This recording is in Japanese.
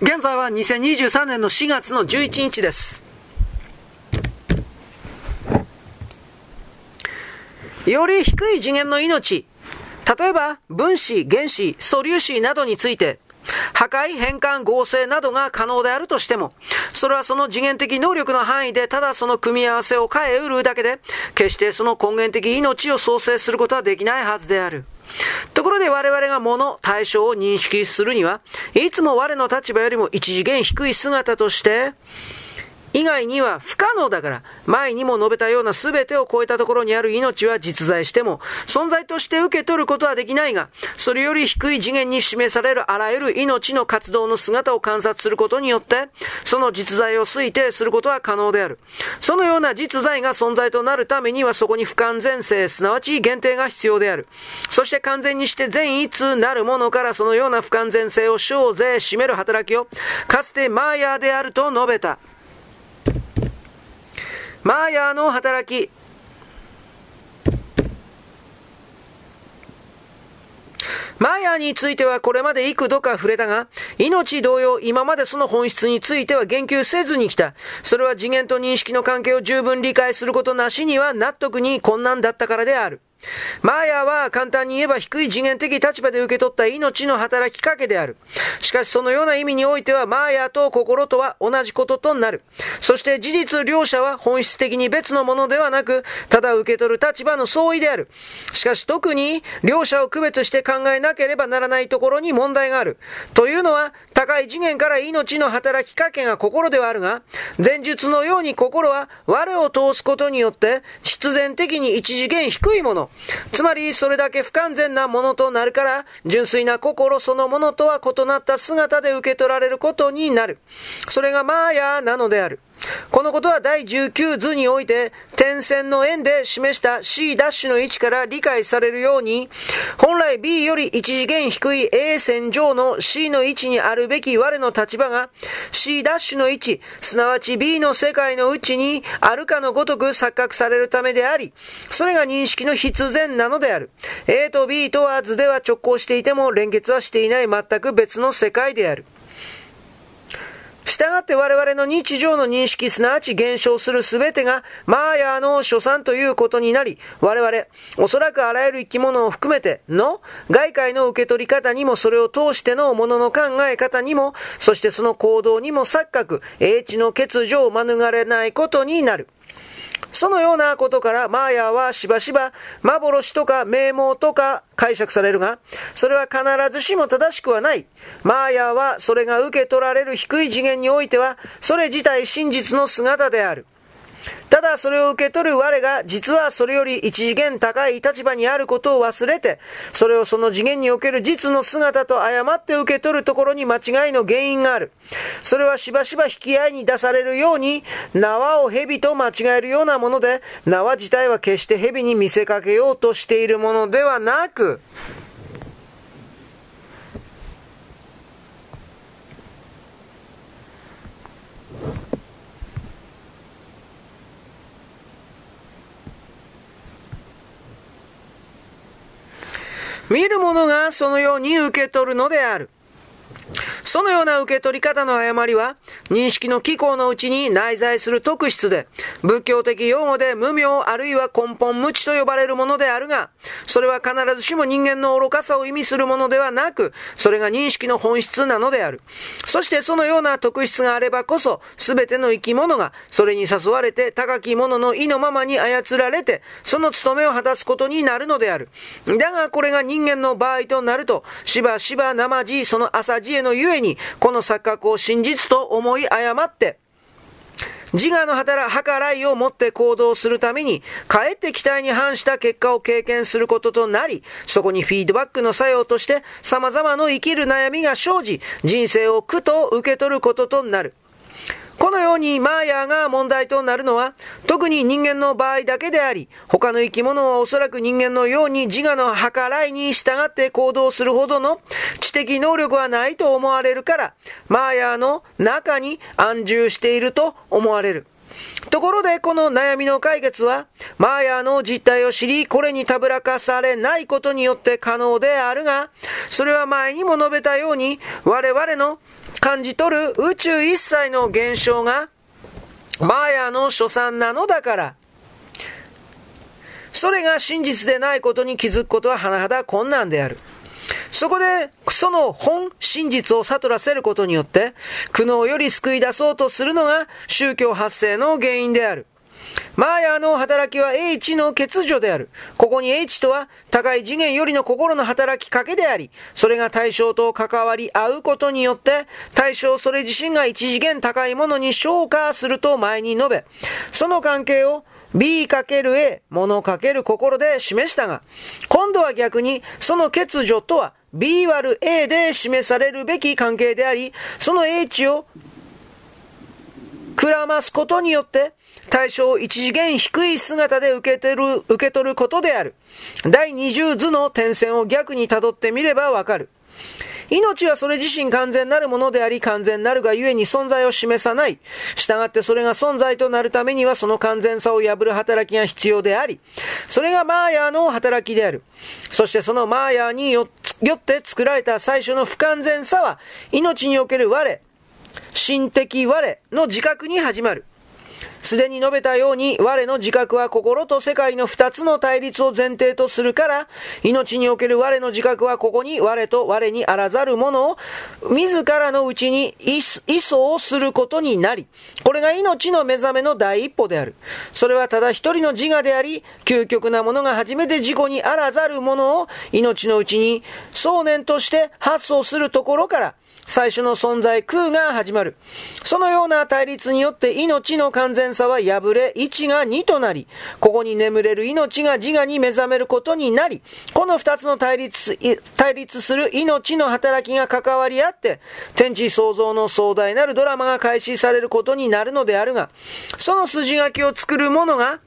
現在は2023年の4月の11日です。より低い次元の命、例えば分子、原子、素粒子などについて、破壊、変換、合成などが可能であるとしても、それはその次元的能力の範囲でただその組み合わせを変えうるだけで、決してその根源的命を創生することはできないはずである。ところで我々が物、対象を認識するには、いつも我の立場よりも一次元低い姿として、以外には不可能だから、前にも述べたような全てを超えたところにある命は実在しても、存在として受け取ることはできないが、それより低い次元に示されるあらゆる命の活動の姿を観察することによって、その実在を推定することは可能である。そのような実在が存在となるためにはそこに不完全性、すなわち限定が必要である。そして完全にして全一なるものからそのような不完全性を小勢占める働きを、かつてマーヤーであると述べた。マーヤーの働き。マーヤーについてはこれまで幾度か触れたが、命同様今までその本質については言及せずにきた。それは次元と認識の関係を十分理解することなしには納得に困難だったからである。マーヤは簡単に言えば低い次元的立場で受け取った命の働きかけである。しかしそのような意味においてはマーヤと心とは同じこととなる。そして事実両者は本質的に別のものではなく、ただ受け取る立場の相違である。しかし特に両者を区別して考えなければならないところに問題がある。というのは、高い次元から命の働きかけが心ではあるが、前述のように心は我を通すことによって必然的に一次元低いもの、つまり、それだけ不完全なものとなるから、純粋な心そのものとは異なった姿で受け取られることになる。それがマーヤなのである。このことは第19図において、点線の円で示した C' の位置から理解されるように、本来 B より一次元低い A 線上の C の位置にあるべき我の立場が C' の位置、すなわち B の世界のうちにあるかのごとく錯覚されるためであり、それが認識の必然なのである。A と B とは図では直行していても連結はしていない全く別の世界である。従って我々の日常の認識、すなわち減少するすべてが、マーヤーの所産ということになり、我々、おそらくあらゆる生き物を含めての、外界の受け取り方にも、それを通してのものの考え方にも、そしてその行動にも錯覚、英知の欠如を免れないことになる。そのようなことからマーヤーはしばしば幻とか名門とか解釈されるが、それは必ずしも正しくはない。マーヤーはそれが受け取られる低い次元においては、それ自体真実の姿である。ただそれを受け取る我が実はそれより一次元高い立場にあることを忘れて、それをその次元における実の姿と誤って受け取るところに間違いの原因がある。それはしばしば引き合いに出されるように、縄を蛇と間違えるようなもので、縄自体は決して蛇に見せかけようとしているものではなく、見る者がそのように受け取るのである。そのような受け取り方の誤りは、認識の機構のうちに内在する特質で、仏教的用語で無名あるいは根本無知と呼ばれるものであるが、それは必ずしも人間の愚かさを意味するものではなく、それが認識の本質なのである。そしてそのような特質があればこそ、すべての生き物が、それに誘われて高き者の意のままに操られて、その務めを果たすことになるのである。だがこれが人間の場合となると、しばしば生地、その朝知恵のゆえに、この錯覚を真実と思い誤って、自我の働、計らいを持って行動するために、かえって期待に反した結果を経験することとなり、そこにフィードバックの作用として様々な生きる悩みが生じ、人生を苦と受け取ることとなる。このようにマーヤーが問題となるのは、特に人間の場合だけであり、他の生き物はおそらく人間のように自我の計らいに従って行動するほどの知的能力はないと思われるから、マーヤーの中に安住していると思われる。ところで、この悩みの解決は、マーヤーの実態を知り、これにたぶらかされないことによって可能であるが、それは前にも述べたように、我々の感じ取る宇宙一切の現象が、マーヤの所産なのだから、それが真実でないことに気づくことは甚だ困難である。そこで、その本真実を悟らせることによって、苦悩より救い出そうとするのが宗教発生の原因である。マーヤの働きは H の欠如である。ここに H とは高い次元よりの心の働きかけであり、それが対象と関わり合うことによって、対象それ自身が一次元高いものに昇華すると前に述べ、その関係を B×A、ものかける心で示したが、今度は逆に、その欠如とは B 割る A で示されるべき関係であり、その H をくらますことによって、対象を一次元低い姿で受け取る、受け取ることである。第20図の点線を逆にたどってみればわかる。命はそれ自身完全なるものであり、完全なるがゆえに存在を示さない。従ってそれが存在となるためにはその完全さを破る働きが必要であり、それがマーヤーの働きである。そしてそのマーヤーによって作られた最初の不完全さは、命における我、心的我の自覚に始まる。すでに述べたように、我の自覚は心と世界の二つの対立を前提とするから、命における我の自覚はここに我と我にあらざるものを、自らのうちに意想をすることになり、これが命の目覚めの第一歩である。それはただ一人の自我であり、究極なものが初めて自己にあらざるものを、命のうちに想念として発想するところから、最初の存在空が始まる。そのような対立によって命の完全さは破れ、1が2となり、ここに眠れる命が自我に目覚めることになり、この2つの対立、対立する命の働きが関わり合って、天地創造の壮大なるドラマが開始されることになるのであるが、その筋書きを作る者が、